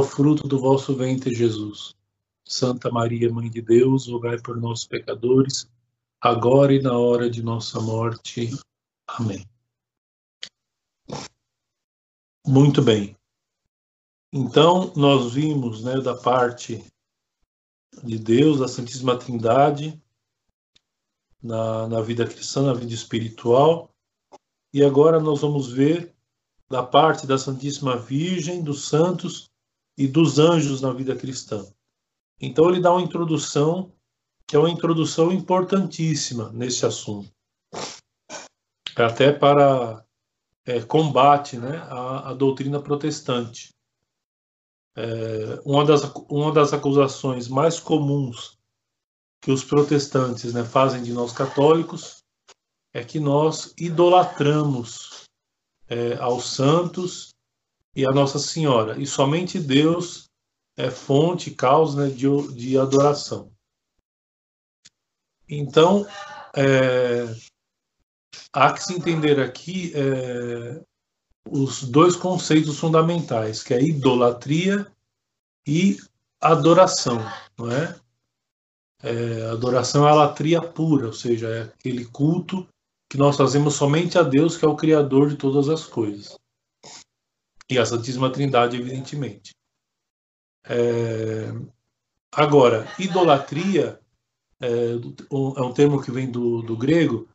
o fruto do vosso ventre, Jesus. Santa Maria, Mãe de Deus, rogai por nós, pecadores, agora e na hora de nossa morte. Amém. Muito bem. Então, nós vimos né, da parte de Deus, da Santíssima Trindade, na, na vida cristã, na vida espiritual. E agora nós vamos ver da parte da Santíssima Virgem, dos santos e dos anjos na vida cristã. Então ele dá uma introdução que é uma introdução importantíssima nesse assunto, até para é, combate né, à, doutrina protestante. É, uma, das, uma das acusações mais comuns que os protestantes né, fazem de nós católicos é que nós idolatramos é, aos santos e a Nossa Senhora, e somente Deus é fonte, causa né, de, de adoração. Então, é, há que se entender aqui é, os dois conceitos fundamentais, que é idolatria e adoração, não é? é, adoração é a latria pura, ou seja, é aquele culto que nós fazemos somente a Deus, que é o Criador de todas as coisas. E a Santíssima Trindade, evidentemente. É... Agora, idolatria é, é, um termo que vem do, do grego,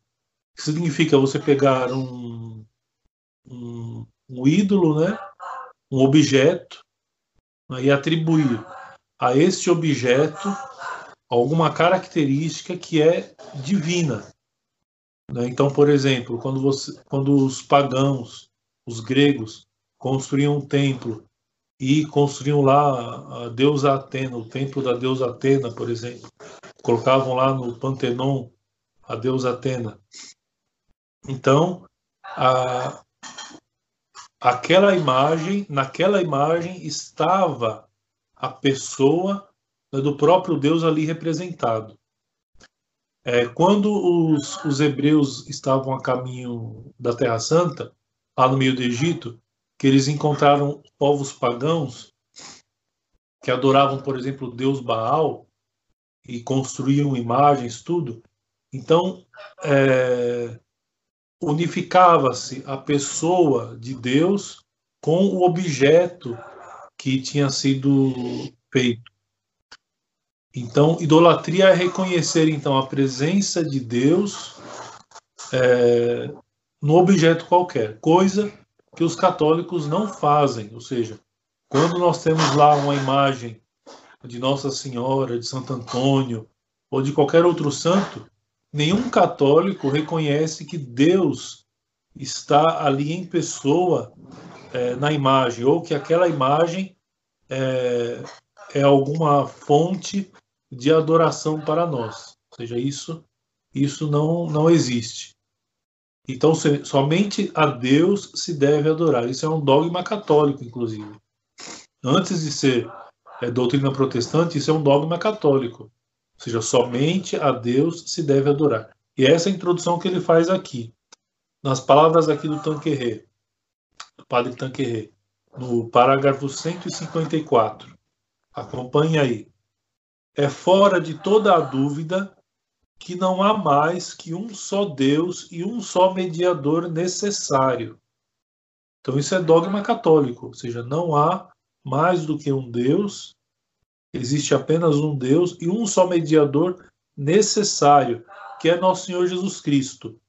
que significa você pegar um, um, um ídolo, né? um objeto, né? e atribuir a este objeto alguma característica que é divina. Né? Então, por exemplo, quando, você, quando os pagãos, os gregos, construíam um templo e construíam lá a deusa Atena, o templo da deusa Atena, por exemplo, colocavam lá no Pantenon a deusa Atena. Então, a, aquela imagem, naquela imagem estava a pessoa do próprio Deus ali representado. É, quando os, os hebreus estavam a caminho da Terra Santa, lá no meio do Egito, que eles encontraram povos pagãos que adoravam, por exemplo, o deus Baal e construíam imagens, tudo. Então, é, unificava-se a pessoa de Deus com o objeto que tinha sido feito. Então, idolatria é reconhecer então a presença de Deus é, no objeto qualquer, coisa que os católicos não fazem. Ou seja, quando nós temos lá uma imagem de Nossa Senhora, de Santo Antônio ou de qualquer outro santo, nenhum católico reconhece que Deus está ali em pessoa é, na imagem ou que aquela imagem é, é alguma fonte de adoração para nós. Ou seja, isso, isso não, não existe. Então, somente a Deus se deve adorar. Isso é um dogma católico, inclusive. Antes de ser é, doutrina protestante, isso é um dogma católico. Ou seja, somente a Deus se deve adorar. E essa é a introdução que ele faz aqui. Nas palavras aqui do Tanquerê, do padre Tanquerê, no parágrafo 154. Acompanhe aí é fora de toda a dúvida que não há mais que um só Deus e um só mediador necessário. Então, isso é dogma católico, ou seja, não há mais do que um Deus, existe apenas um Deus e um só mediador necessário, que é nosso Senhor Jesus Cristo.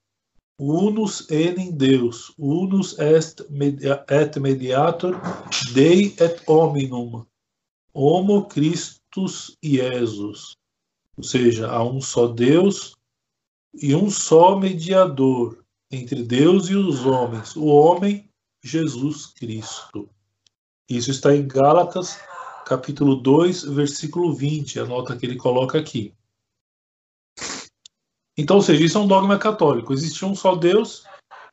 Unus enim Deus, unus est, et mediator Dei et hominum, homo Christus Jesus, ou seja, há um só Deus e um só mediador entre Deus e os homens, o homem Jesus Cristo. Isso está em Gálatas, capítulo 2, versículo 20, a nota que ele coloca aqui. Então, ou seja, isso é um dogma católico. Existe um só Deus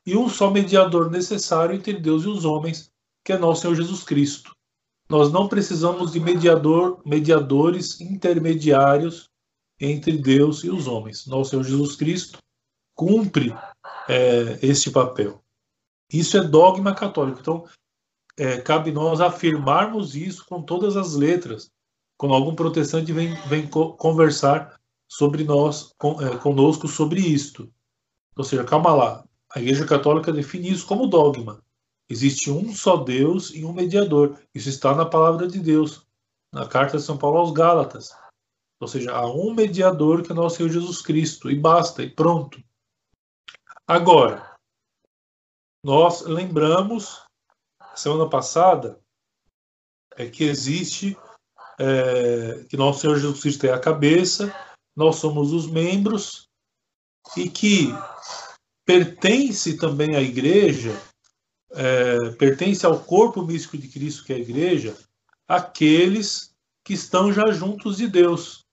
e um só mediador necessário entre Deus e os homens, que é nosso Senhor Jesus Cristo. Nós não precisamos de mediador, mediadores intermediários entre Deus e os homens. Nosso Senhor Jesus Cristo cumpre é, este papel. Isso é dogma católico. Então, é, cabe nós afirmarmos isso com todas as letras, quando algum protestante vem, vem conversar sobre nós, com, é, conosco sobre isto. Ou seja, calma lá, a Igreja Católica define isso como dogma. Existe um só Deus e um mediador. Isso está na palavra de Deus, na carta de São Paulo aos Gálatas. Ou seja, há um mediador que é nosso Senhor Jesus Cristo, e basta, e pronto. Agora, nós lembramos, semana passada, é que existe, é, que nosso Senhor Jesus Cristo é a cabeça, nós somos os membros, e que pertence também à igreja, é, pertence ao corpo místico de Cristo, que é a igreja, aqueles que estão já juntos de Deus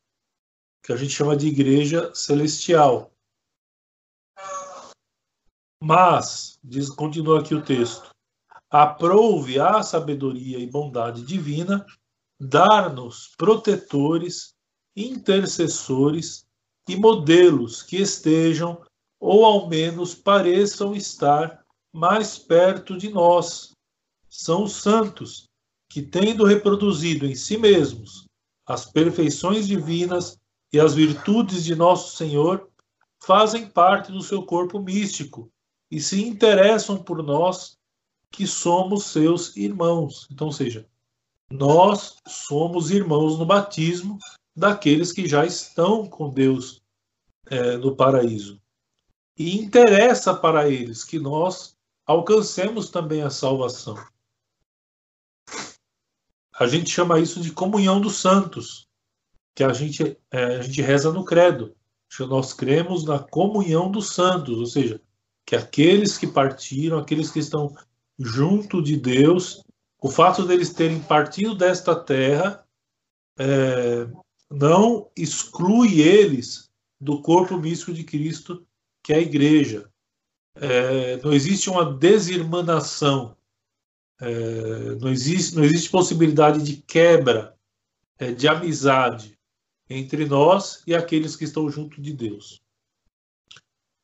que a gente chama de igreja celestial. Mas, diz, continua aqui o texto, aprouve a sabedoria e bondade divina dar-nos protetores, intercessores e modelos que estejam, ou ao menos pareçam estar, mais perto de nós. São os santos, que, tendo reproduzido em si mesmos as perfeições divinas e as virtudes de nosso Senhor fazem parte do seu corpo místico e se interessam por nós que somos seus irmãos. Então, seja, nós somos irmãos no batismo daqueles que já estão com Deus é, no paraíso. E interessa para eles que nós alcancemos também a salvação. A gente chama isso de comunhão dos santos que a gente, é, a gente reza no credo. Nós cremos na comunhão dos santos, ou seja, que aqueles que partiram, aqueles que estão junto de Deus, o fato deles terem partido desta terra é, não exclui eles do corpo místico de Cristo, que é a igreja. É, não existe uma desirmanação, é, não, existe, não existe possibilidade de quebra é, de amizade entre nós e aqueles que estão junto de Deus.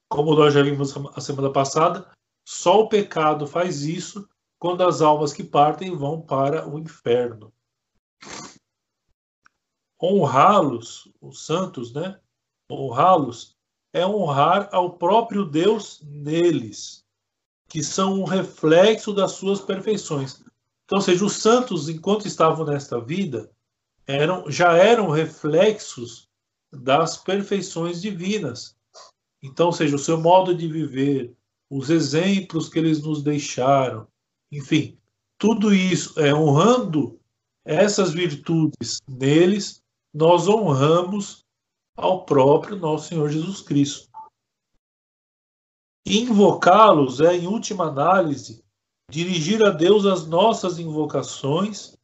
Como nós já vimos a semana passada, só o pecado faz isso quando as almas que partem vão para o inferno. Honrá-los, os santos, né? Honrá-los é honrar ao próprio Deus neles, que são um reflexo das suas perfeições. Então, ou seja, os santos, enquanto estavam nesta vida, eram, já eram reflexos das perfeições divinas. Então, seja, o seu modo de viver, os exemplos que eles nos deixaram, enfim, tudo isso é honrando essas virtudes neles, nós honramos ao próprio nosso Senhor Jesus Cristo. Invocá-los é, em última análise, dirigir a Deus as nossas invocações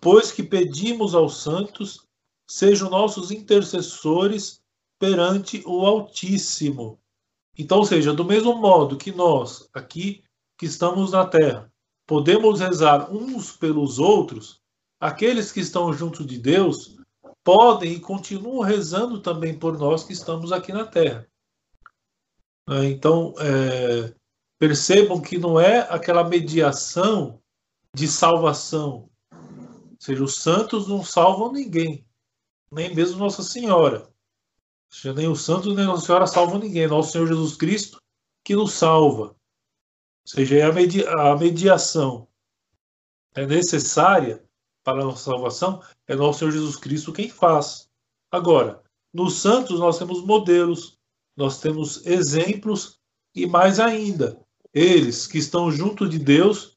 pois que pedimos aos santos, sejam nossos intercessores perante o Altíssimo. Então, ou seja, do mesmo modo que nós, aqui que estamos na terra, podemos rezar uns pelos outros, aqueles que estão junto de Deus podem e continuam rezando também por nós que estamos aqui na terra. É, então, é, percebam que não é aquela mediação de salvação, seja, os santos não salvam ninguém, nem mesmo Nossa Senhora. Ou seja, nem os santos nem Nossa Senhora salvam ninguém. Nosso Senhor Jesus Cristo que nos salva. Ou seja, é a, media, a mediação é necessária para a nossa salvação, é nosso Senhor Jesus Cristo quem faz. Agora, nos santos nós temos modelos, nós temos exemplos e mais ainda, eles que estão junto de Deus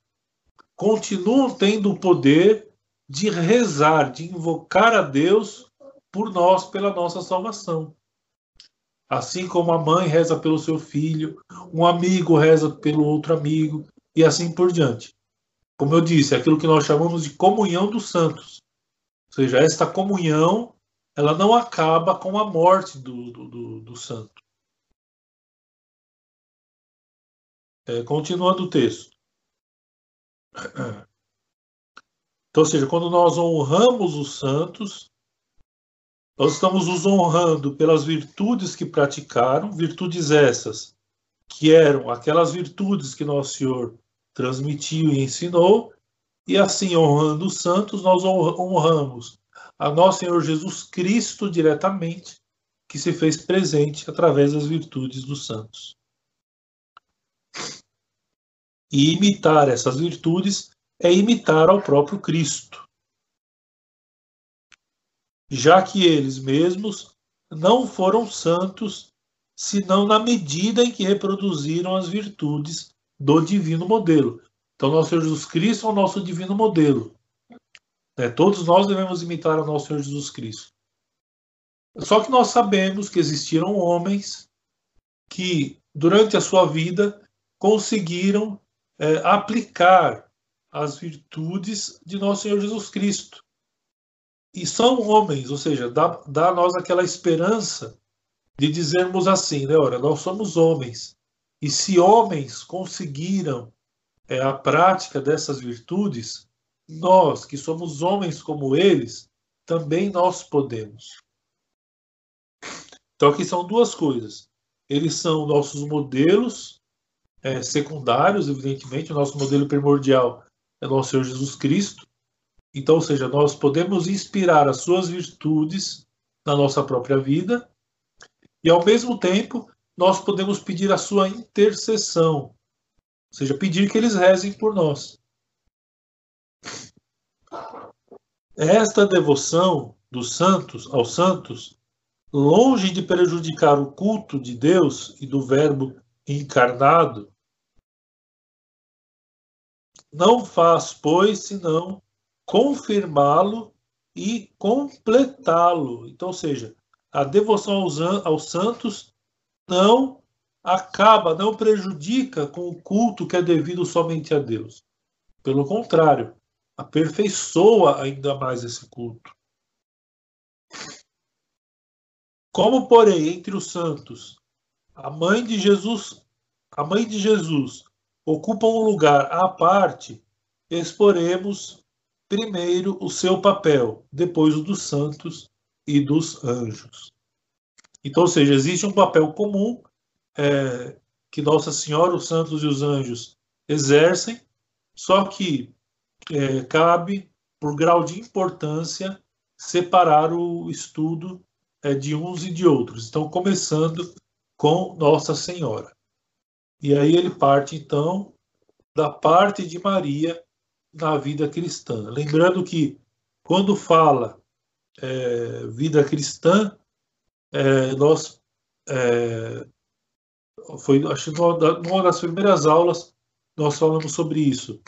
continuam tendo o poder de rezar, de invocar a Deus por nós, pela nossa salvação. Assim como a mãe reza pelo seu filho, um amigo reza pelo outro amigo, e assim por diante. Como eu disse, aquilo que nós chamamos de comunhão dos santos. Ou seja, esta comunhão ela não acaba com a morte do, do, do, do santo. É, continuando o texto. Então, ou seja, quando nós honramos os santos, nós estamos os honrando pelas virtudes que praticaram, virtudes essas que eram aquelas virtudes que nosso Senhor transmitiu e ensinou, e assim honrando os santos, nós honramos a nosso Senhor Jesus Cristo diretamente, que se fez presente através das virtudes dos santos. E imitar essas virtudes é imitar ao próprio Cristo, já que eles mesmos não foram santos senão na medida em que reproduziram as virtudes do divino modelo. Então, nosso Senhor Jesus Cristo é o nosso divino modelo. É, todos nós devemos imitar o nosso Senhor Jesus Cristo. Só que nós sabemos que existiram homens que, durante a sua vida, conseguiram é, aplicar as virtudes de nosso Senhor Jesus Cristo. E são homens, ou seja, dá, dá a nós aquela esperança de dizermos assim, né? Ora, nós somos homens. E se homens conseguiram é, a prática dessas virtudes, nós, que somos homens como eles, também nós podemos. Então aqui são duas coisas. Eles são nossos modelos é, secundários, evidentemente. O nosso modelo primordial é nosso Senhor Jesus Cristo. Então, ou seja, nós podemos inspirar as suas virtudes na nossa própria vida e, ao mesmo tempo, nós podemos pedir a sua intercessão, ou seja, pedir que eles rezem por nós. Esta devoção dos santos aos santos, longe de prejudicar o culto de Deus e do Verbo encarnado, não faz, pois, senão confirmá-lo e completá-lo. Então, ou seja, a devoção aos, aos santos não acaba, não prejudica com o culto que é devido somente a Deus. Pelo contrário, aperfeiçoa ainda mais esse culto. Como, porém, entre os santos, a mãe de Jesus, a mãe de Jesus ocupa um lugar à parte, exporemos primeiro o seu papel, depois o dos santos e dos anjos. Então, ou seja, existe um papel comum é, que Nossa Senhora, os santos e os anjos exercem, só que é, cabe, por grau de importância, separar o estudo é, de uns e de outros. Então, começando com Nossa Senhora. E aí ele parte, então, da parte de Maria na vida cristã. Lembrando que, quando fala é, vida cristã, é, nós é, foi acho que numa das primeiras aulas nós falamos sobre isso.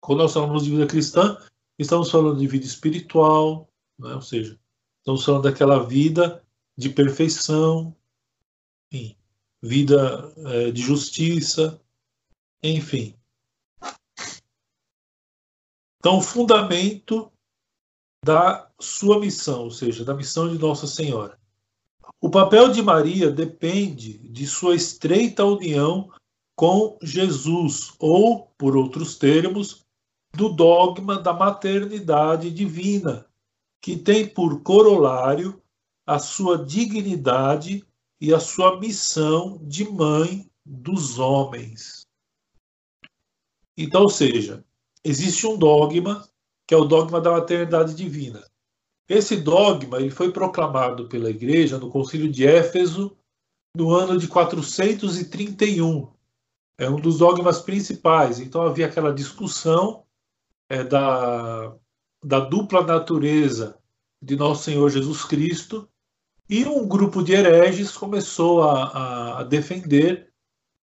Quando nós falamos de vida cristã, estamos falando de vida espiritual, né? ou seja, estamos falando daquela vida de perfeição, enfim, vida é, de justiça, enfim. Então, o fundamento da sua missão, ou seja, da missão de Nossa Senhora. O papel de Maria depende de sua estreita união com Jesus, ou, por outros termos, do dogma da maternidade divina, que tem por corolário a sua dignidade e a sua missão de mãe dos homens. Então, ou seja, existe um dogma que é o dogma da maternidade divina. Esse dogma ele foi proclamado pela Igreja no Concílio de Éfeso no ano de 431. É um dos dogmas principais. Então havia aquela discussão é, da, da dupla natureza de Nosso Senhor Jesus Cristo e um grupo de hereges começou a, a defender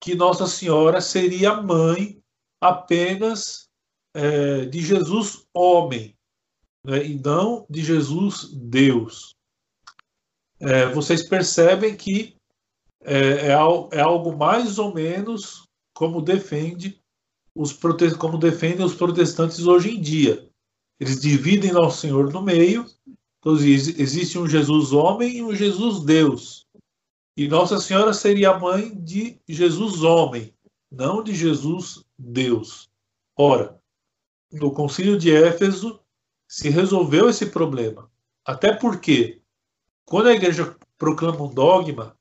que Nossa Senhora seria mãe apenas é, de Jesus homem, né, e não de Jesus Deus. É, vocês percebem que é, é, é, algo mais ou menos como defende os como defendem os protestantes hoje em dia. Eles dividem Nosso Senhor no meio. Então, existe um Jesus homem e um Jesus Deus. E Nossa Senhora seria a mãe de Jesus homem, não de Jesus Deus. Ora, no Concílio de Éfeso se resolveu esse problema. Até porque, quando a igreja proclama um dogma,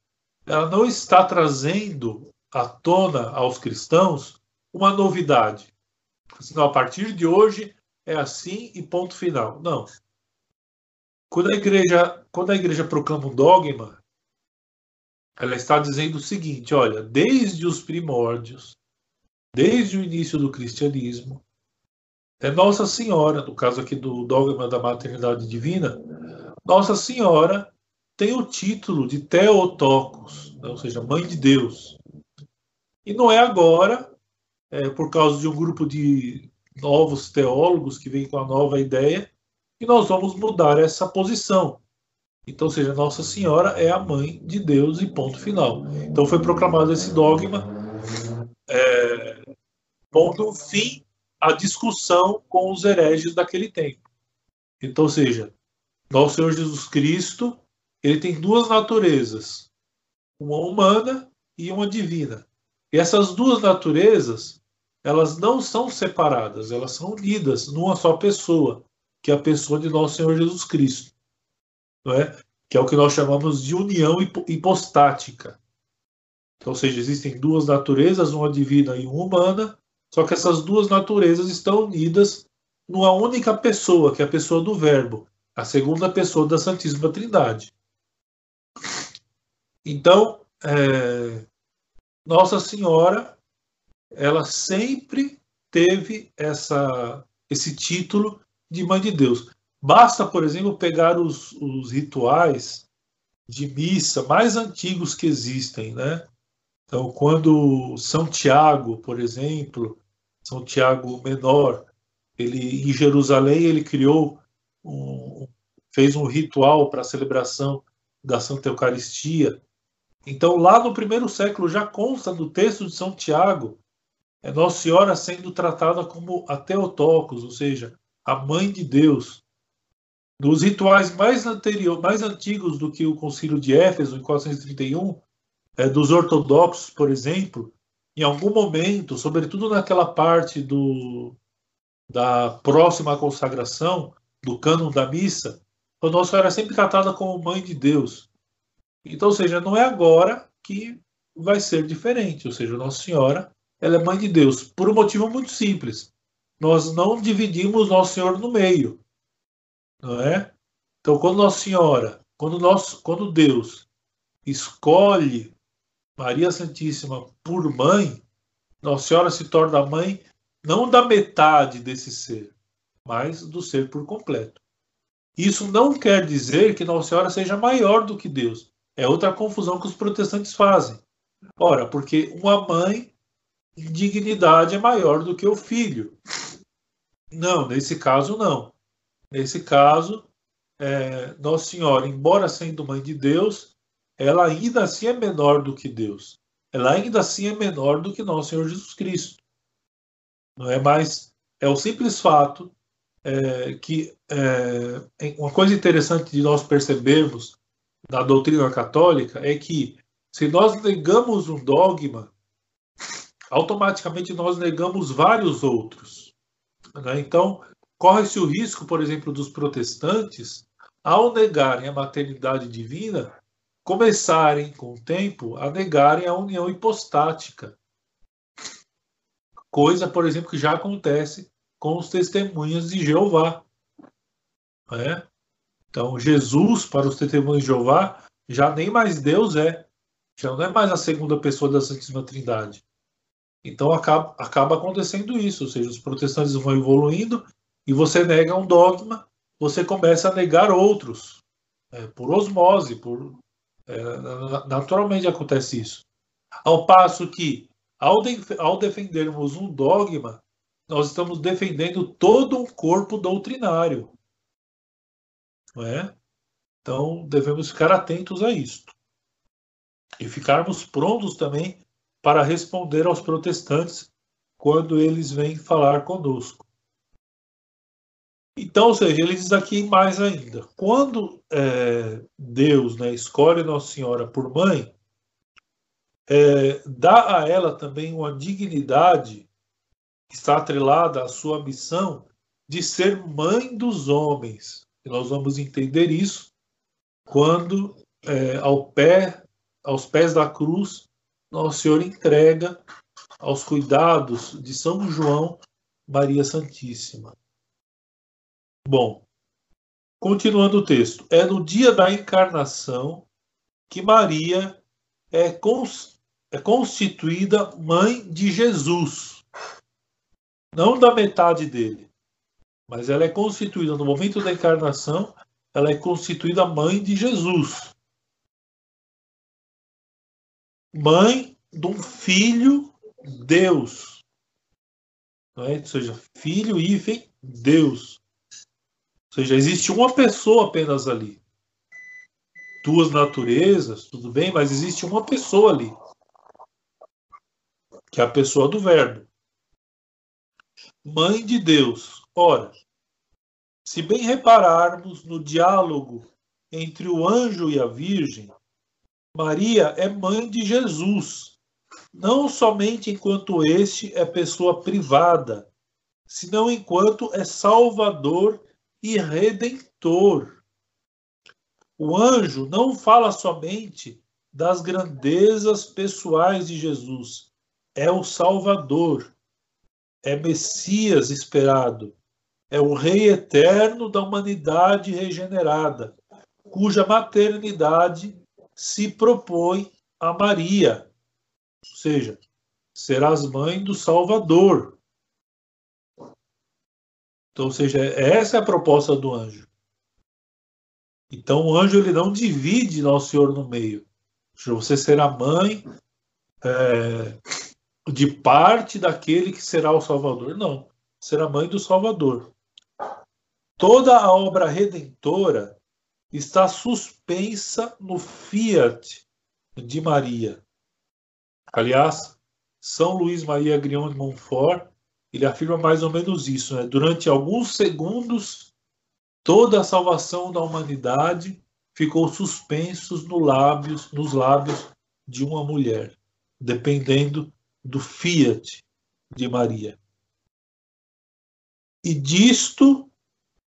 ela não está trazendo à tona aos cristãos uma novidade. Assim, a partir de hoje é assim e ponto final. Não. Quando a igreja, quando a igreja proclama um dogma, ela está dizendo o seguinte: olha, desde os primórdios, desde o início do cristianismo, é Nossa Senhora, no caso aqui do dogma da maternidade divina, Nossa Senhora tem o título de Theotokos, né, ou seja, Mãe de Deus. E não é agora, é, por causa de um grupo de novos teólogos que vem com a nova ideia, que nós vamos mudar essa posição. Então, seja, Nossa Senhora é a mãe de Deus e ponto final. Então foi proclamado esse dogma, é, pondo fim à discussão com os hereges daquele tempo. Então, seja, nosso Senhor Jesus Cristo, ele tem duas naturezas, uma humana e uma divina. E essas duas naturezas, elas não são separadas, elas são unidas numa só pessoa, que é a pessoa de nosso Senhor Jesus Cristo não é? que é o que nós chamamos de união hipostática. Então, ou seja, existem duas naturezas, uma divina e uma humana, só que essas duas naturezas estão unidas numa única pessoa, que é a pessoa do Verbo, a segunda pessoa da Santíssima Trindade. Então, é, Nossa Senhora, ela sempre teve essa, esse título de Mãe de Deus. Basta, por exemplo, pegar os, os rituais de missa mais antigos que existem, né? Então, quando São Tiago, por exemplo, São Tiago Menor, ele em Jerusalém ele criou um, fez um ritual para a celebração da Santa Eucaristia. Então, lá no primeiro século já consta do texto de São Tiago é Nossa Senhora sendo tratada como a Teotocos, ou seja, a mãe de Deus. Nos rituais mais, anterior, mais antigos do que o Concílio de Éfeso, em 431, é, dos ortodoxos, por exemplo, em algum momento, sobretudo naquela parte do, da próxima consagração, do cânon da missa, a Nossa Senhora é sempre tratada como Mãe de Deus. Então, ou seja, não é agora que vai ser diferente. Ou seja, Nossa Senhora ela é Mãe de Deus, por um motivo muito simples. Nós não dividimos Nosso Senhor no meio não é? Então, quando Nossa Senhora, quando, nós, quando Deus escolhe Maria Santíssima por mãe, Nossa Senhora se torna mãe não da metade desse ser, mas do ser por completo. Isso não quer dizer que Nossa Senhora seja maior do que Deus. É outra confusão que os protestantes fazem. Ora, porque uma mãe em dignidade é maior do que o filho. Não, nesse caso não. Nesse caso, é, Nossa Senhora, embora sendo mãe de Deus, ela ainda assim é menor do que Deus. Ela ainda assim é menor do que Nosso Senhor Jesus Cristo. Não é mais. É o simples fato é, que é, uma coisa interessante de nós percebermos na doutrina católica é que se nós negamos um dogma, automaticamente nós negamos vários outros. Né? Então, corre-se o risco, por exemplo, dos protestantes, ao negarem a maternidade divina, começarem, com o tempo, a negarem a união hipostática. Coisa, por exemplo, que já acontece com os testemunhas de Jeová. É? Então, Jesus, para os testemunhos de Jeová, já nem mais Deus é. Já não é mais a segunda pessoa da Santíssima Trindade. Então acaba, acaba acontecendo isso, ou seja, os protestantes vão evoluindo e você nega um dogma, você começa a negar outros, é, por osmose, por, é, naturalmente acontece isso. Ao passo que, ao, de, ao defendermos um dogma, nós estamos defendendo todo um corpo doutrinário. Não é? Então, devemos ficar atentos a isto. E ficarmos prontos também para responder aos protestantes quando eles vêm falar conosco. Então, ou seja, ele diz aqui mais ainda: quando é, Deus né, escolhe Nossa Senhora por mãe, é, dá a ela também uma dignidade que está atrelada à sua missão de ser mãe dos homens. E nós vamos entender isso quando, é, ao pé, aos pés da cruz, Nosso Senhor entrega aos cuidados de São João Maria Santíssima. Bom, continuando o texto. É no dia da encarnação que Maria é, cons é constituída mãe de Jesus. Não da metade dele, mas ela é constituída no momento da encarnação, ela é constituída mãe de Jesus. Mãe de um filho Deus. É? Ou seja, filho e Deus. Ou seja, existe uma pessoa apenas ali. Duas naturezas, tudo bem, mas existe uma pessoa ali. Que é a pessoa do Verbo. Mãe de Deus. Ora, se bem repararmos no diálogo entre o anjo e a Virgem, Maria é mãe de Jesus, não somente enquanto este é pessoa privada, senão enquanto é Salvador e Redentor. O anjo não fala somente das grandezas pessoais de Jesus, é o Salvador, é Messias esperado, é o Rei eterno da humanidade regenerada, cuja maternidade se propõe a Maria, ou seja, serás mãe do Salvador. Então, ou seja, essa é a proposta do anjo. Então, o anjo ele não divide Nosso Senhor no meio. Você será mãe é, de parte daquele que será o Salvador. Não, será mãe do Salvador. Toda a obra redentora está suspensa no fiat de Maria. Aliás, São Luís Maria Grion de Montfort, ele afirma mais ou menos isso. Né? Durante alguns segundos, toda a salvação da humanidade ficou suspensos no lábios, nos lábios de uma mulher, dependendo do fiat de Maria. E disto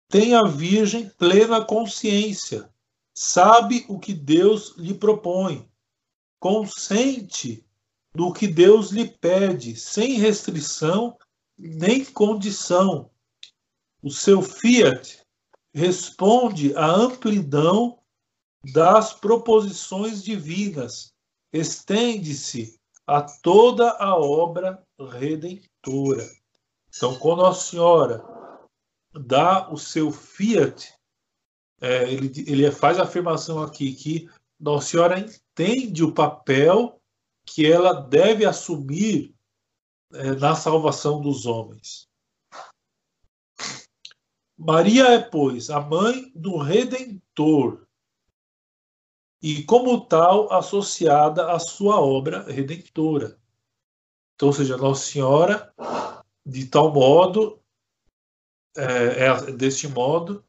tem a Virgem plena consciência, sabe o que Deus lhe propõe, consente no que Deus lhe pede, sem restrição nem condição. O seu fiat responde à amplidão das proposições divinas, estende-se a toda a obra redentora. Então, quando a Senhora dá o seu fiat, é, ele, ele faz a afirmação aqui que Nossa Senhora entende o papel que ela deve assumir é, na salvação dos homens. Maria é, pois, a mãe do Redentor e, como tal, associada à sua obra redentora. Então, ou seja, Nossa Senhora, de tal modo, é, é deste modo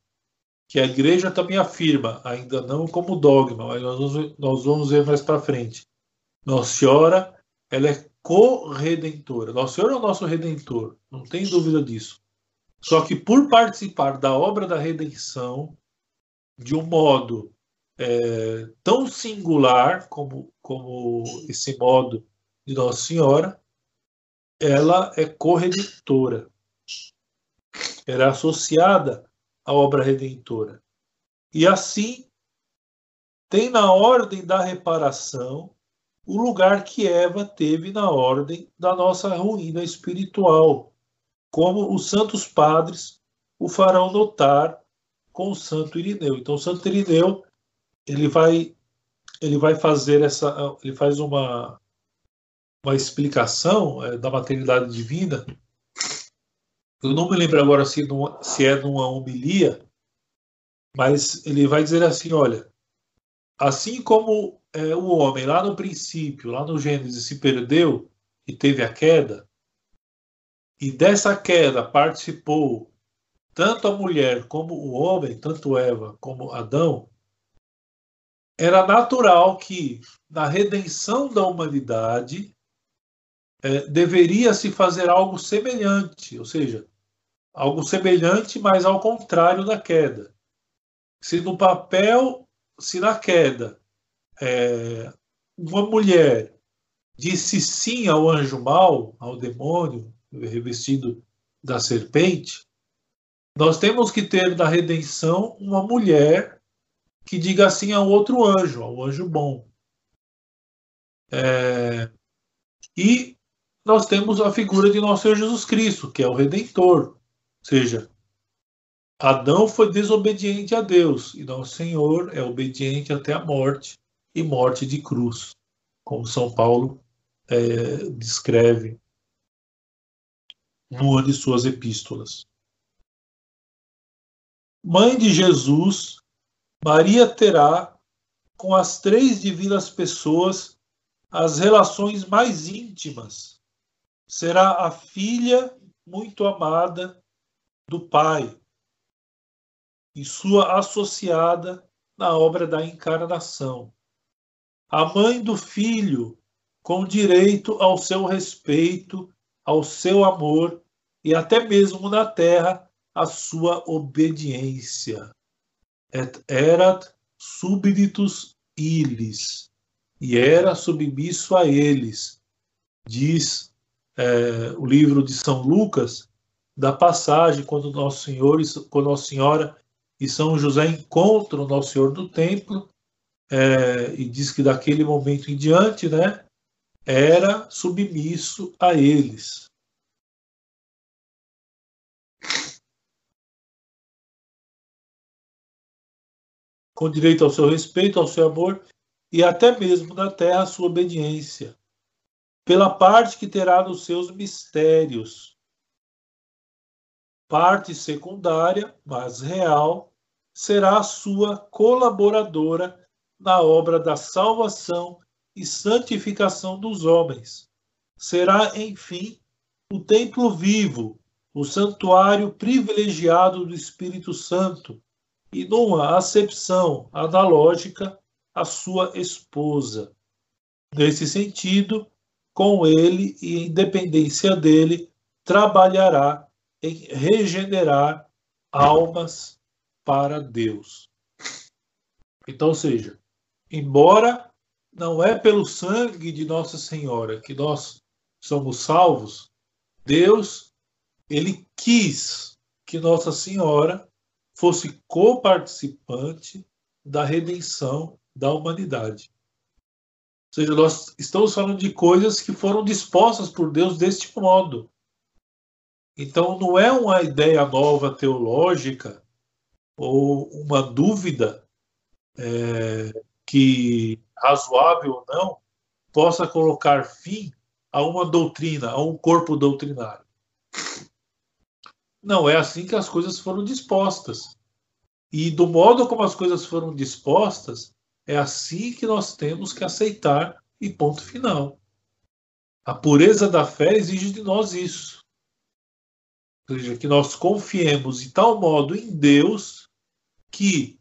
que a igreja também afirma, ainda não como dogma, mas nós vamos, nós vamos ver mais para frente. Nossa Senhora, ela é corredentora. Nossa Senhora é o nosso redentor, não tem dúvida disso. Só que por participar da obra da redenção de um modo é, tão singular como, como esse modo de Nossa Senhora, ela é corredentora era associada à obra redentora. E assim, tem na ordem da reparação o lugar que Eva teve na ordem da nossa ruína espiritual, como os santos padres o farão notar com o Santo Irineu. Então, o Santo Irineu ele vai ele vai fazer essa ele faz uma uma explicação é, da maternidade divina eu não me lembro agora se, numa, se é numa homilia, mas ele vai dizer assim: olha, assim como é, o homem lá no princípio, lá no Gênesis, se perdeu e teve a queda, e dessa queda participou tanto a mulher como o homem, tanto Eva como Adão, era natural que na redenção da humanidade é, deveria se fazer algo semelhante, ou seja, algo semelhante, mas ao contrário da queda. Se no papel, se na queda, é, uma mulher disse sim ao anjo mau, ao demônio, revestido da serpente, nós temos que ter na redenção uma mulher que diga assim ao outro anjo, ao anjo bom. É... E nós temos a figura de nosso Senhor Jesus Cristo, que é o Redentor. Ou seja, Adão foi desobediente a Deus e nosso Senhor é obediente até a morte e morte de cruz, como São Paulo é, descreve numa de suas epístolas. Mãe de Jesus, Maria terá com as três divinas pessoas as relações mais íntimas. Será a filha muito amada do Pai e sua associada na obra da encarnação. A mãe do filho, com direito ao seu respeito, ao seu amor e até mesmo na terra a sua obediência. Et erat subditus illis, e era submisso a eles, diz é, o livro de São Lucas, da passagem quando Nosso Senhor, quando Nossa Senhora e São José encontram Nosso Senhor no templo, é, e diz que daquele momento em diante, né, era submisso a eles. com direito ao seu respeito, ao seu amor e até mesmo na terra a sua obediência, pela parte que terá nos seus mistérios. Parte secundária, mas real, será a sua colaboradora na obra da salvação e santificação dos homens. Será, enfim, o templo vivo, o santuário privilegiado do Espírito Santo, e numa acepção analógica a sua esposa. Nesse sentido, com ele e em dependência dele, trabalhará em regenerar almas para Deus. Então, seja, embora não é pelo sangue de Nossa Senhora que nós somos salvos, Deus ele quis que Nossa Senhora fosse coparticipante da redenção da humanidade. Ou seja, nós estamos falando de coisas que foram dispostas por Deus deste modo. Então, não é uma ideia nova teológica ou uma dúvida é, que, razoável ou não, possa colocar fim a uma doutrina, a um corpo doutrinário. Não é assim que as coisas foram dispostas. E do modo como as coisas foram dispostas, é assim que nós temos que aceitar e ponto final. A pureza da fé exige de nós isso. Ou seja, que nós confiemos de tal modo em Deus que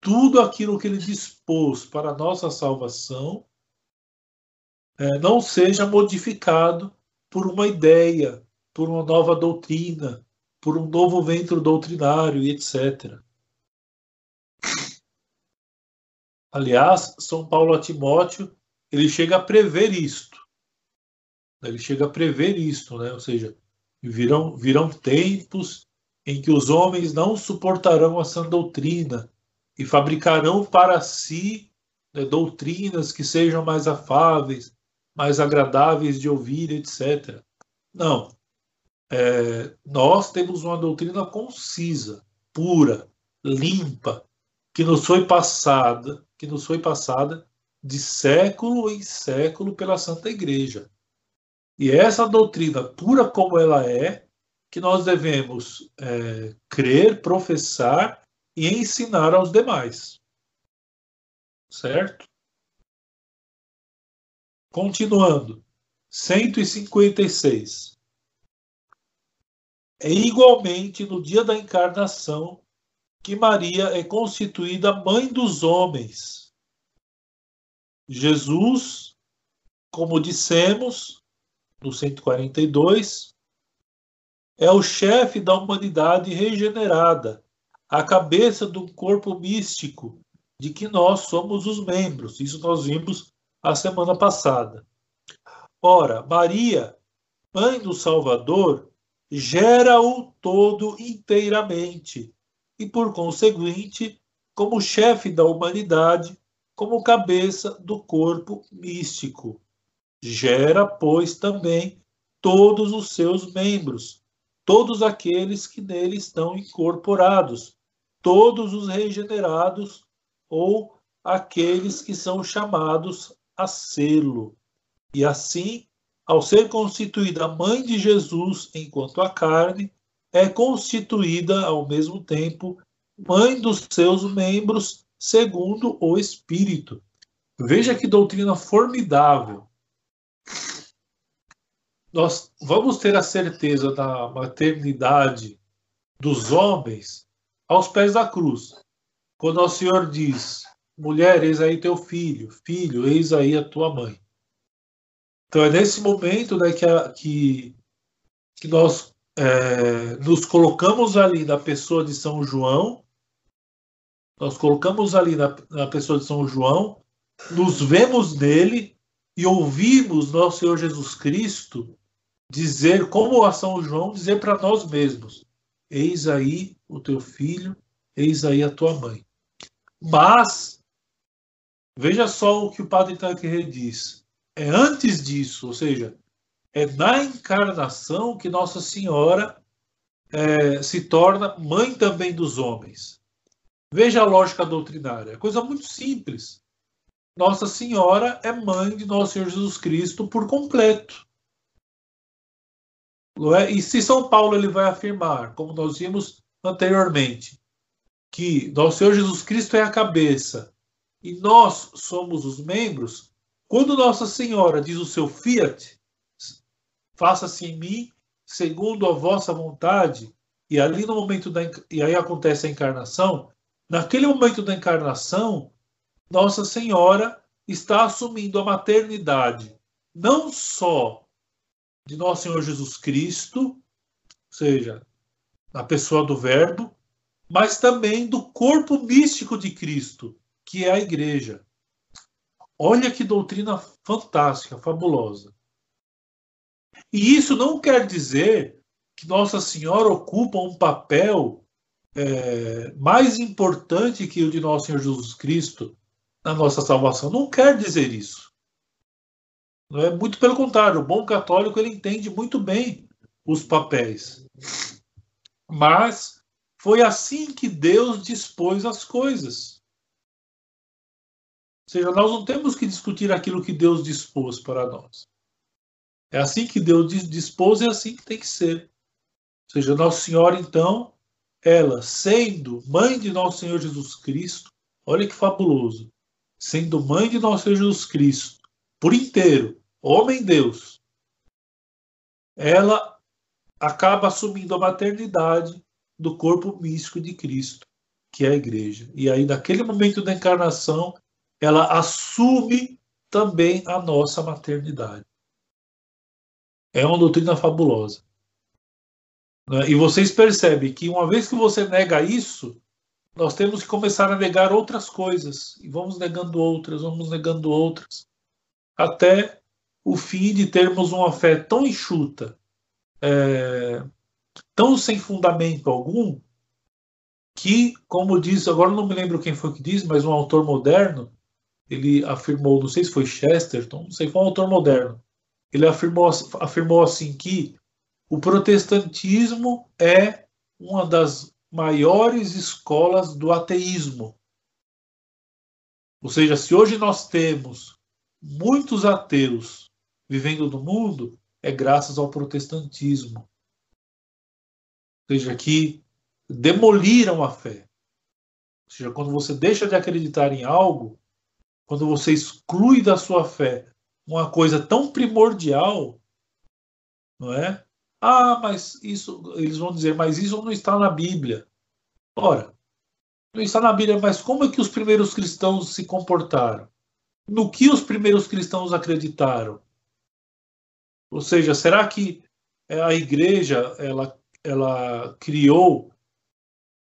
tudo aquilo que Ele dispôs para a nossa salvação é, não seja modificado por uma ideia, por uma nova doutrina, por um novo ventre doutrinário etc. Aliás, São Paulo a Timóteo, ele chega a prever isto. Ele chega a prever isto, né? ou seja, virão, virão tempos em que os homens não suportarão a sã doutrina e fabricarão para si né, doutrinas que sejam mais afáveis, mais agradáveis de ouvir, etc. Não é, nós temos uma doutrina concisa, pura, limpa, que nos foi passada, que nos foi passada de século em século pela Santa Igreja. E é essa doutrina, pura como ela é, que nós devemos é, crer, professar e ensinar aos demais. Certo? Continuando. 156. É igualmente no dia da encarnação que Maria é constituída mãe dos homens. Jesus, como dissemos no 142, é o chefe da humanidade regenerada, a cabeça do corpo místico de que nós somos os membros. Isso nós vimos a semana passada. Ora, Maria, mãe do Salvador, gera-o todo inteiramente e, por conseguinte, como chefe da humanidade, como cabeça do corpo místico. Gera, pois, também todos os seus membros, todos aqueles que nele estão incorporados, todos os regenerados ou aqueles que são chamados a selo. E assim, ao ser constituída a mãe de Jesus enquanto a carne, é constituída ao mesmo tempo mãe dos seus membros segundo o Espírito. Veja que doutrina formidável. Nós vamos ter a certeza da maternidade dos homens aos pés da cruz. Quando o Senhor diz: mulher, eis aí teu filho, filho, eis aí a tua mãe. Então é nesse momento né, que, a, que, que nós é, nos colocamos ali na pessoa de São João, nós colocamos ali na, na pessoa de São João, nos vemos nele e ouvimos nosso Senhor Jesus Cristo dizer, como a São João, dizer para nós mesmos: Eis aí o teu filho, eis aí a tua mãe. Mas, veja só o que o padre Tanqueray diz. É antes disso, ou seja, é na encarnação que Nossa Senhora é, se torna mãe também dos homens. Veja a lógica doutrinária, é coisa muito simples. Nossa Senhora é mãe de Nosso Senhor Jesus Cristo por completo. É? E se São Paulo ele vai afirmar, como nós vimos anteriormente, que Nosso Senhor Jesus Cristo é a cabeça e nós somos os membros, quando Nossa Senhora diz o seu fiat, faça-se em mim segundo a vossa vontade. E ali no momento da e aí acontece a encarnação. Naquele momento da encarnação, Nossa Senhora está assumindo a maternidade não só de Nosso Senhor Jesus Cristo, ou seja, na pessoa do Verbo, mas também do corpo místico de Cristo, que é a Igreja. Olha que doutrina fantástica, fabulosa. E isso não quer dizer que Nossa Senhora ocupa um papel é, mais importante que o de Nosso Senhor Jesus Cristo na nossa salvação. Não quer dizer isso. Não é muito pelo contrário. O bom católico ele entende muito bem os papéis. Mas foi assim que Deus dispôs as coisas. Ou seja, nós não temos que discutir aquilo que Deus dispôs para nós. É assim que Deus dispôs, é assim que tem que ser. Ou seja, Nossa Senhora, então, ela, sendo mãe de Nosso Senhor Jesus Cristo, olha que fabuloso, sendo mãe de Nosso Senhor Jesus Cristo, por inteiro, homem-deus, ela acaba assumindo a maternidade do corpo místico de Cristo, que é a igreja. E aí, naquele momento da encarnação, ela assume também a nossa maternidade. É uma doutrina fabulosa. Né? E vocês percebem que uma vez que você nega isso, nós temos que começar a negar outras coisas. E vamos negando outras, vamos negando outras, até o fim de termos uma fé tão enxuta, é, tão sem fundamento algum, que, como diz, agora não me lembro quem foi que disse, mas um autor moderno, ele afirmou, não sei se foi Chesterton, não sei, foi um autor moderno, ele afirmou, afirmou assim que o protestantismo é uma das maiores escolas do ateísmo. Ou seja, se hoje nós temos muitos ateus vivendo no mundo, é graças ao protestantismo. Ou seja, que demoliram a fé. Ou seja, quando você deixa de acreditar em algo, quando você exclui da sua fé uma coisa tão primordial, não é? Ah, mas isso, eles vão dizer, mas isso não está na Bíblia. Ora, não está na Bíblia, mas como é que os primeiros cristãos se comportaram? No que os primeiros cristãos acreditaram? Ou seja, será que a igreja ela, ela criou,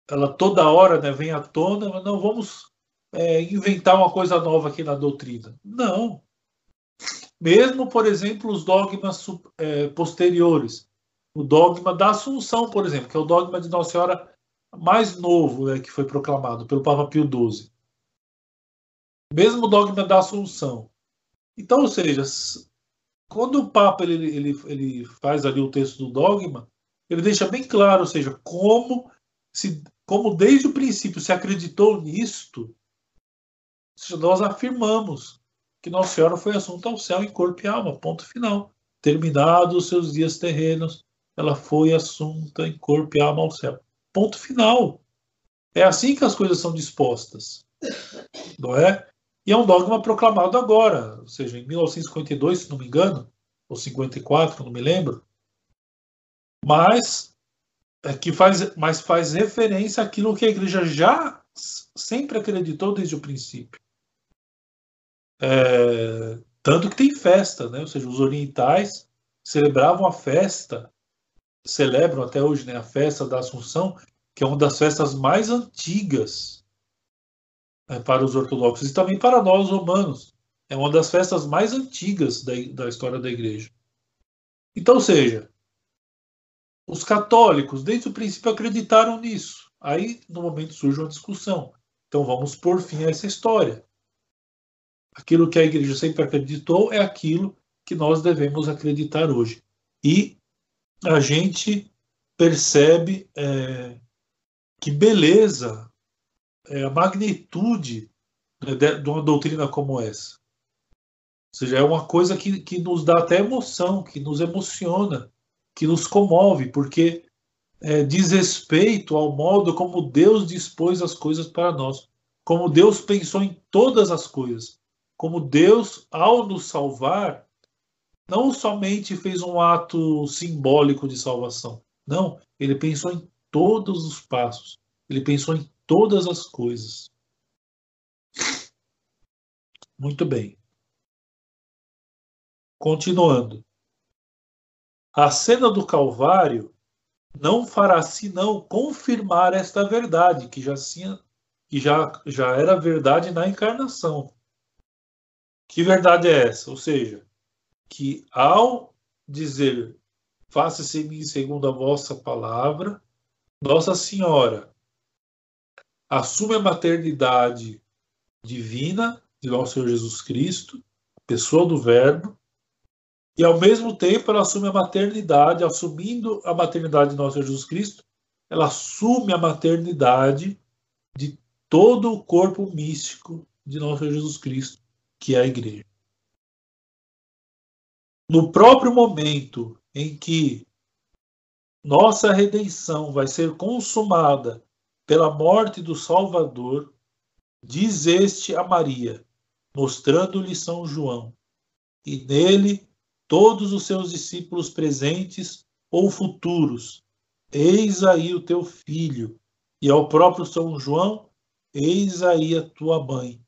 ela toda hora né, vem à tona, mas não vamos é, inventar uma coisa nova aqui na doutrina? Não. Mesmo, por exemplo, os dogmas é, posteriores. o dogma da Assunção, por exemplo, que é o dogma de Nossa Senhora mais novo né, que foi proclamado pelo Papa Pio XII. Mesmo dogma da Assunção. Então, ou seja, quando o Papa ele, ele, ele faz ali o texto do dogma, ele deixa bem claro, ou seja, como, se, como desde o princípio se acreditou nisto, nós afirmamos que Nossa Senhora foi assunta ao céu em corpo e alma, ponto final. Terminados os seus dias terrenos, ela foi assunta em corpo e alma ao céu. Ponto final. É assim que as coisas são dispostas. Não é? E é um dogma proclamado agora, ou seja, em 1952, se não me engano, ou 54, não me lembro. Mas é que faz, mas faz referência àquilo que a igreja já sempre acreditou desde o princípio. É, tanto que tem festa, né? ou seja, os orientais celebravam a festa celebram até hoje né, a festa da Assunção, que é uma das festas mais antigas né, para os ortodoxos e também para nós romanos. É uma das festas mais antigas da, da história da igreja. Então, ou seja, os católicos, desde o princípio, acreditaram nisso. Aí, no momento, surge uma discussão. Então, vamos por fim a essa história. Aquilo que a igreja sempre acreditou é aquilo que nós devemos acreditar hoje. E a gente percebe é, que beleza, é, a magnitude né, de, de, uma doutrina como essa. Ou seja, é uma coisa que, que nos dá até emoção, que nos emociona, que nos comove, porque é, diz respeito ao modo como Deus dispôs as coisas para nós, como Deus pensou em todas as coisas, como Deus, ao nos salvar, não somente fez um ato simbólico de salvação. Não, ele pensou em todos os passos. Ele pensou em todas as coisas. Muito bem. Continuando. A cena do Calvário não fará senão confirmar esta verdade, que já, que já, já era verdade na encarnação. Que verdade é essa? Ou seja, que ao dizer faça-se em mim segundo a vossa palavra, Nossa Senhora assume a maternidade divina de nosso Senhor Jesus Cristo, pessoa do Verbo, e ao mesmo tempo ela assume a maternidade, assumindo a maternidade de nosso Senhor Jesus Cristo, ela assume a maternidade de todo o corpo místico de nosso Senhor Jesus Cristo, que é a igreja no próprio momento em que nossa redenção vai ser consumada pela morte do Salvador, diz este a Maria, mostrando-lhe São João, e nele todos os seus discípulos presentes ou futuros. Eis aí o teu filho, e ao próprio São João, eis aí a tua mãe.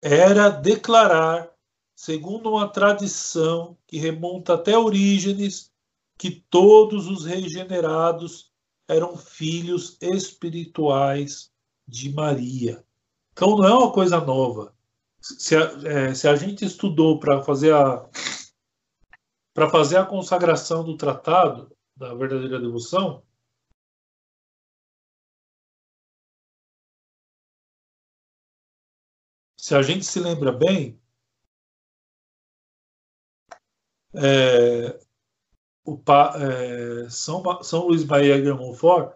Era declarar segundo uma tradição que remonta até Orígenes, que todos os regenerados eram filhos espirituais de Maria. Então não é uma coisa nova. Se a, é, se a gente estudou para fazer a para fazer a consagração do tratado da verdadeira devoção, se a gente se lembra bem, é, o, é, São, São Luís Maria de Montfort,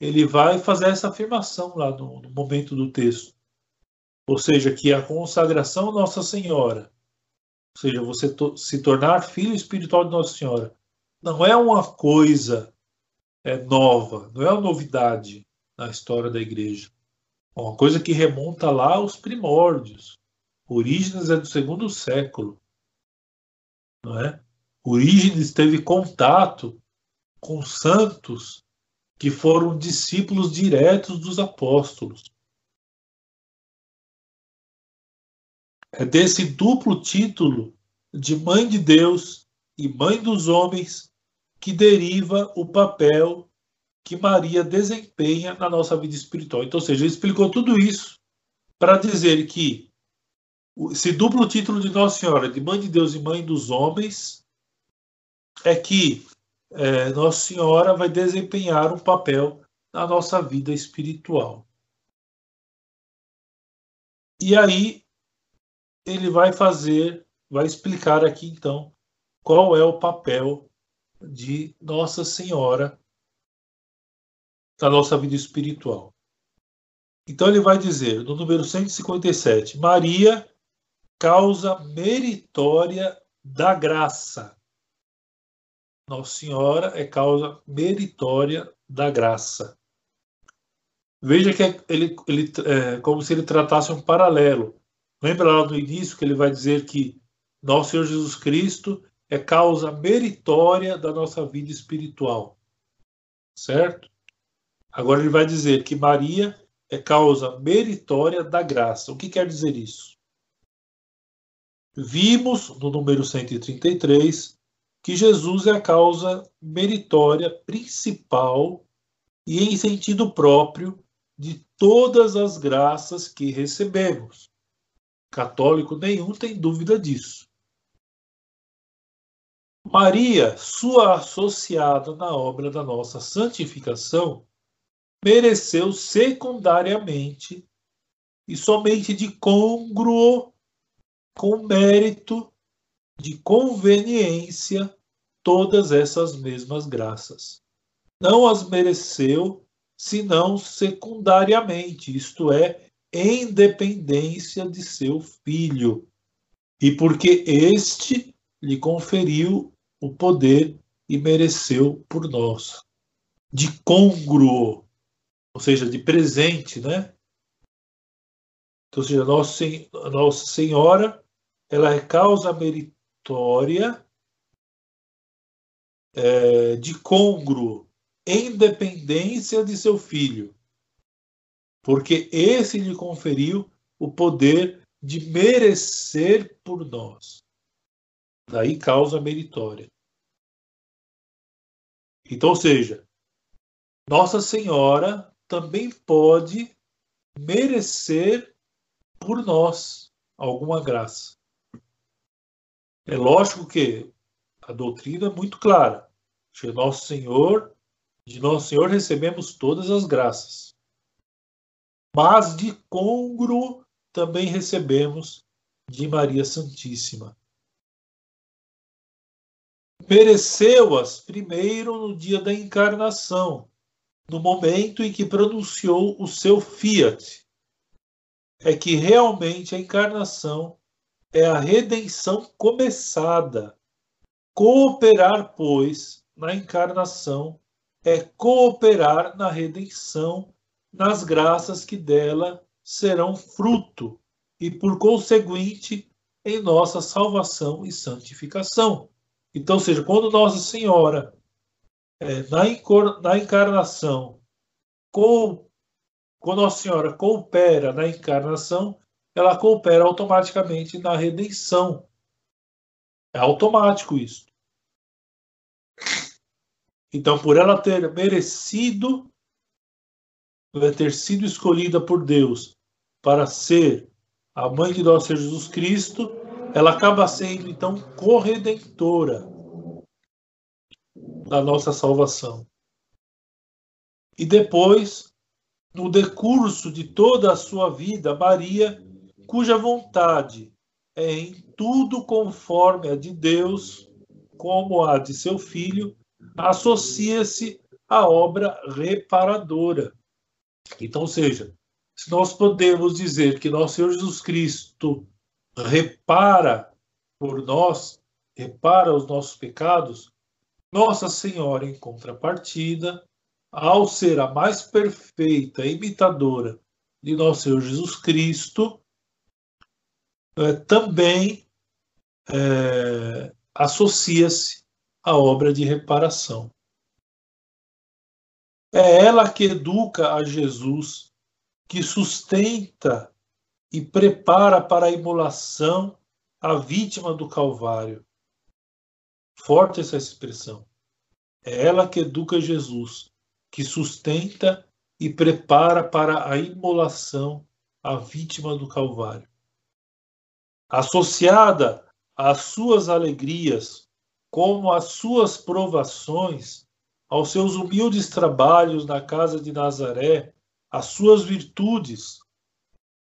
ele vai fazer essa afirmação lá no, no momento do texto. Ou seja, que a consagração Nossa Senhora, ou seja, você to, se tornar filho espiritual de Nossa Senhora, não é uma coisa é, nova, não é uma novidade na história da igreja. Uma coisa que remonta lá aos primórdios. Orígenes é do segundo século não é? Orígenes teve contato com santos que foram discípulos diretos dos apóstolos. É desse duplo título de mãe de Deus e mãe dos homens que deriva o papel que Maria desempenha na nossa vida espiritual. Então, ou seja, ele explicou tudo isso para dizer que esse duplo título de Nossa Senhora, de Mãe de Deus e Mãe dos Homens, é que é, Nossa Senhora vai desempenhar um papel na nossa vida espiritual. E aí ele vai fazer, vai explicar aqui então qual é o papel de Nossa Senhora na nossa vida espiritual. Então ele vai dizer, no número 157, Maria, causa meritória da graça. Nossa Senhora é causa meritória da graça. Veja que ele, ele é como se ele tratasse um paralelo. Lembra lá no início que ele vai dizer que nosso Senhor Jesus Cristo é causa meritória da nossa vida espiritual. Certo? Agora ele vai dizer que Maria é causa meritória da graça. O que quer dizer isso? Vimos no número 133 que Jesus é a causa meritória principal e em sentido próprio de todas as graças que recebemos. Católico nenhum tem dúvida disso. Maria, sua associada na obra da nossa santificação, mereceu secundariamente e somente de congruo com mérito de conveniência todas essas mesmas graças. Não as mereceu senão secundariamente, isto é, em dependência de seu filho, e porque este lhe conferiu o poder e mereceu por nós. De congruo, ou seja, de presente, né? Então, ou seja, Nossa, Nossa Senhora, ela é causa meritória é, de congruo, em dependência de seu filho, porque esse lhe conferiu o poder de merecer por nós. Daí causa meritória. Então, ou seja, Nossa Senhora também pode merecer por nós alguma graça. É lógico que a doutrina é muito clara. De nosso Senhor, de nosso Senhor recebemos todas as graças. Mas de congruo também recebemos de Maria Santíssima. Mereceu-as primeiro no dia da encarnação, no momento em que pronunciou o seu fiat, é que realmente a encarnação é a redenção começada. Cooperar, pois, na encarnação é cooperar na redenção, nas graças que dela serão fruto e, por conseguinte, em nossa salvação e santificação. Então, seja, quando Nossa Senhora é, na, na encarnação, com, quando Nossa Senhora coopera na encarnação, ela coopera automaticamente na redenção. É automático isso. Então, por ela ter merecido, ter sido escolhida por Deus para ser a mãe de nosso Jesus Cristo, ela acaba sendo então corredentora da nossa salvação. E depois, no decurso de toda a sua vida, Maria, cuja vontade é em tudo conforme a de Deus, como a de seu filho, associa-se à obra reparadora. Então, ou seja, se nós podemos dizer que nosso Senhor Jesus Cristo repara por nós, repara os nossos pecados, nossa Senhora, em contrapartida, ao ser a mais perfeita imitadora de nosso Senhor Jesus Cristo, é, também é, associa-se à obra de reparação. É ela que educa a Jesus, que sustenta e prepara para a imolação a vítima do Calvário. Forte essa expressão. É ela que educa Jesus, que sustenta e prepara para a imolação a vítima do Calvário. Associada às suas alegrias como as suas provações, aos seus humildes trabalhos na casa de Nazaré, as suas virtudes,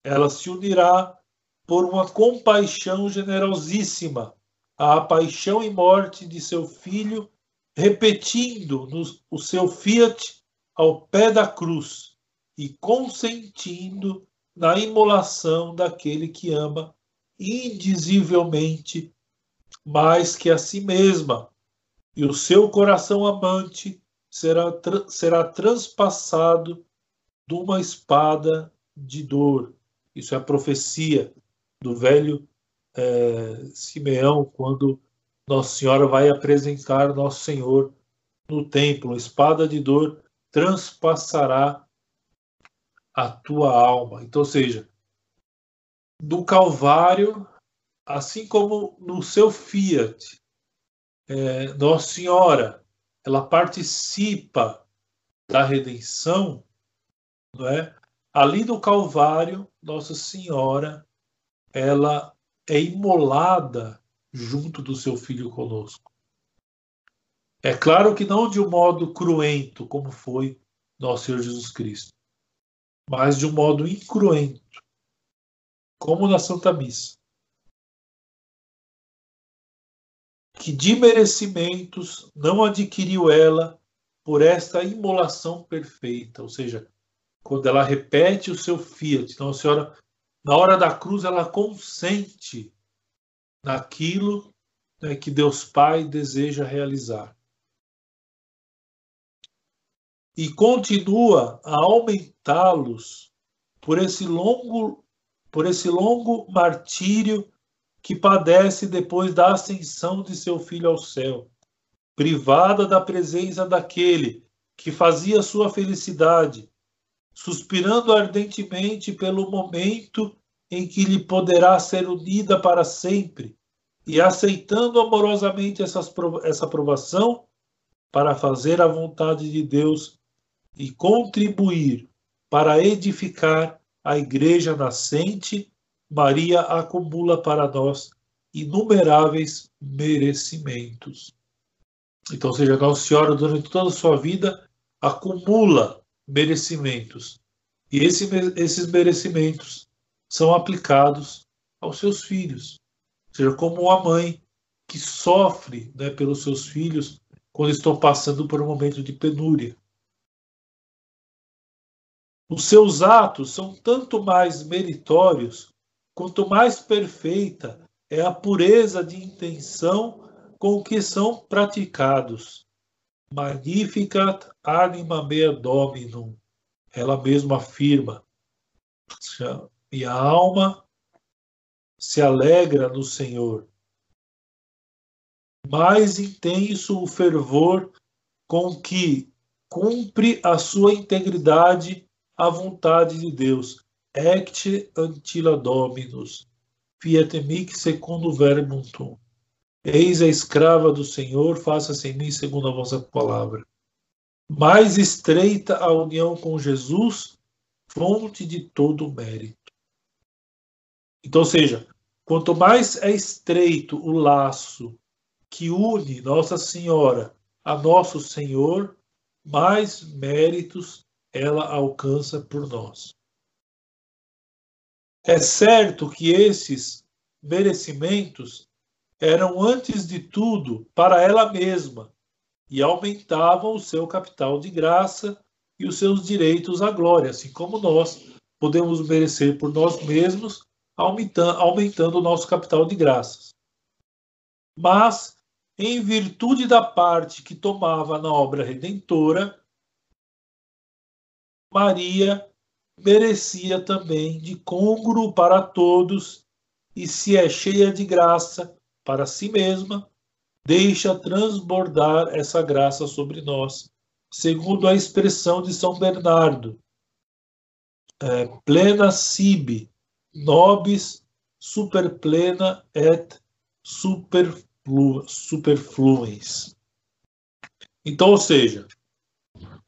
ela se unirá por uma compaixão generosíssima à paixão e morte de seu filho, repetindo o seu fiat ao pé da cruz e consentindo na imolação daquele que ama indizivelmente mais que a si mesma, e o seu coração amante será, tra será transpassado de uma espada de dor. Isso é a profecia do velho é, Simeão, quando Nossa Senhora vai apresentar Nosso Senhor no templo. Espada de dor transpassará a tua alma. Então, ou seja, do Calvário, assim como no seu Fiat, é, Nossa Senhora, ela participa da redenção, não é? Ali no Calvário, Nossa Senhora, ela é imolada junto do seu filho conosco. É claro que não de um modo cruento, como foi nosso Senhor Jesus Cristo, mas de um modo incruento, como na Santa Missa. Que de merecimentos não adquiriu ela por esta imolação perfeita, ou seja, quando ela repete o seu fiat. Então, a senhora, na hora da cruz, ela consente naquilo né, que Deus Pai deseja realizar. E continua a aumentá-los por esse longo por esse longo martírio que padece depois da ascensão de seu filho ao céu, privada da presença daquele que fazia sua felicidade suspirando ardentemente pelo momento em que lhe poderá ser unida para sempre, e aceitando amorosamente essas, essa aprovação para fazer a vontade de Deus e contribuir para edificar a igreja nascente, Maria acumula para nós inumeráveis merecimentos. Então, seja, Nossa Senhora, durante toda a sua vida, acumula merecimentos. E esse, esses merecimentos são aplicados aos seus filhos. Ou seja, como uma mãe que sofre né, pelos seus filhos quando estão passando por um momento de penúria. Os seus atos são tanto mais meritórios quanto mais perfeita é a pureza de intenção com que são praticados. Magnificat anima mea dominum. Ela mesma afirma. E a alma se alegra no Senhor. Mais intenso o fervor com que cumpre a sua integridade a vontade de Deus. Ecce antila dominus. Fiat mic verbum tum. Eis a escrava do Senhor, faça-se em mim segundo a vossa palavra. Mais estreita a união com Jesus, fonte de todo mérito. Então, seja, quanto mais é estreito o laço que une Nossa Senhora a nosso Senhor, mais méritos ela alcança por nós. É certo que esses merecimentos eram, antes de tudo, para ela mesma e aumentavam o seu capital de graça e os seus direitos à glória, assim como nós podemos merecer por nós mesmos, aumentando o nosso capital de graças. Mas, em virtude da parte que tomava na obra redentora, Maria merecia também de congruo para todos, e se é cheia de graça, para si mesma, deixa transbordar essa graça sobre nós, segundo a expressão de São Bernardo. É, plena sibi, nobis superplena et superflu, superfluens. Então, ou seja,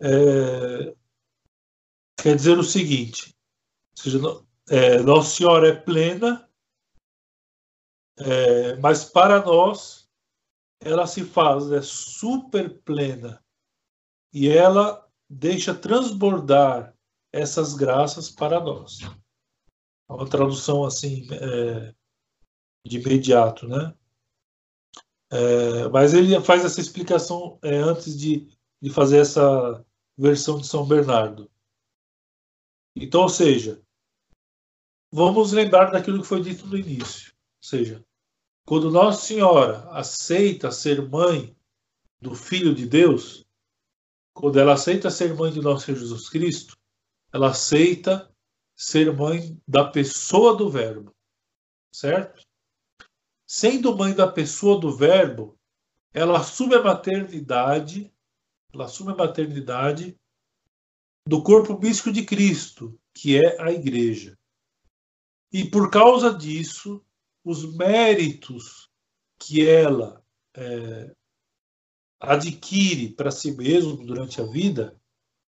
é, quer dizer o seguinte: seja, é, Nossa Senhora é plena é, mas para nós, ela se faz é super plena e ela deixa transbordar essas graças para nós. É uma tradução assim é, de imediato, né? É, mas ele faz essa explicação é, antes de, de fazer essa versão de São Bernardo. Então, ou seja, vamos lembrar daquilo que foi dito no início. Seja, quando Nossa Senhora aceita ser mãe do Filho de Deus, quando ela aceita ser mãe de nosso Senhor Jesus Cristo, ela aceita ser mãe da pessoa do Verbo, certo? Sendo mãe da pessoa do Verbo, ela assume a maternidade, ela assume a maternidade do corpo místico de Cristo, que é a Igreja. E por causa disso, os méritos que ela é, adquire para si mesmo durante a vida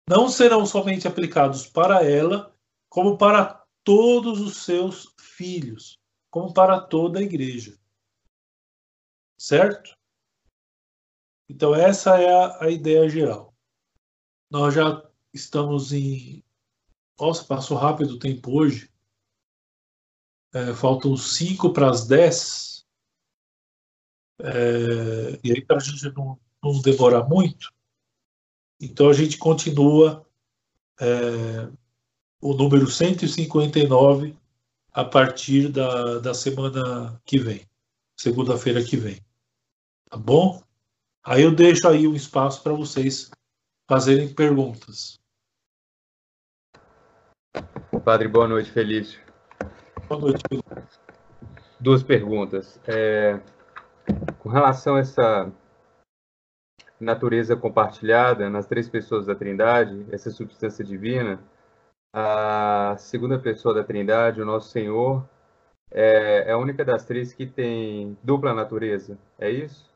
não serão somente aplicados para ela, como para todos os seus filhos, como para toda a igreja. Certo? Então, essa é a, a ideia geral. Nós já estamos em. Nossa, passou rápido o tempo hoje. É, faltam 5 para as 10. É, e aí, para a gente não, não demorar muito, então a gente continua é, o número 159 a partir da, da semana que vem, segunda-feira que vem. Tá bom? Aí eu deixo aí um espaço para vocês fazerem perguntas. Padre, boa noite, Felício. Duas perguntas. É, com relação a essa natureza compartilhada nas três pessoas da Trindade, essa substância divina, a segunda pessoa da Trindade, o nosso Senhor, é, é a única das três que tem dupla natureza, é isso?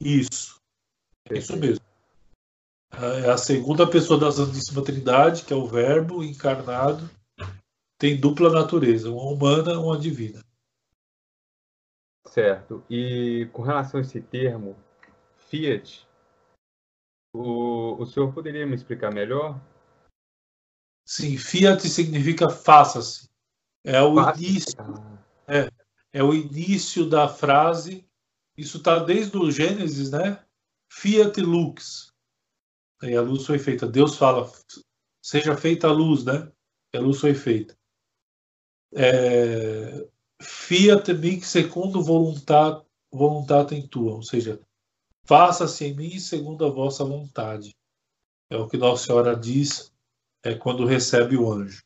Isso, é isso mesmo. É a segunda pessoa da Santíssima Trindade, que é o Verbo encarnado, tem dupla natureza, uma humana e uma divina. Certo. E com relação a esse termo, Fiat, o, o senhor poderia me explicar melhor? Sim, fiat significa faça-se. É o faça início. É, é o início da frase. Isso está desde o Gênesis, né? Fiat lux. Aí a luz foi feita. Deus fala, seja feita a luz, né? E a luz foi feita. É, fiat mic secundo voluntat, voluntatem tua. Ou seja, Faça-se em mim segundo a vossa vontade. É o que Nossa Senhora diz é, quando recebe o anjo.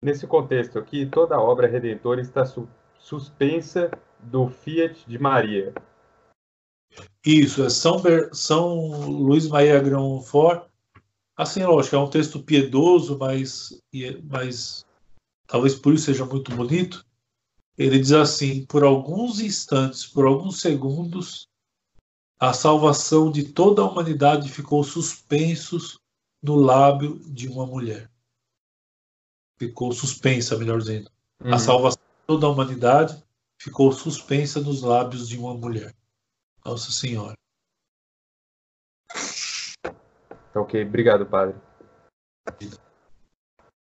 Nesse contexto aqui, toda a obra redentora está su suspensa do fiat de Maria. Isso, é São, Ber São Luís Maria Grão-Fort. Assim, lógico, é um texto piedoso, mas, mas talvez por isso seja muito bonito. Ele diz assim: por alguns instantes, por alguns segundos, a salvação de toda a humanidade ficou suspensos no lábio de uma mulher. Ficou suspensa, melhor dizendo. Uhum. A salvação de toda a humanidade ficou suspensa nos lábios de uma mulher. Nossa Senhora. Ok, obrigado, Padre.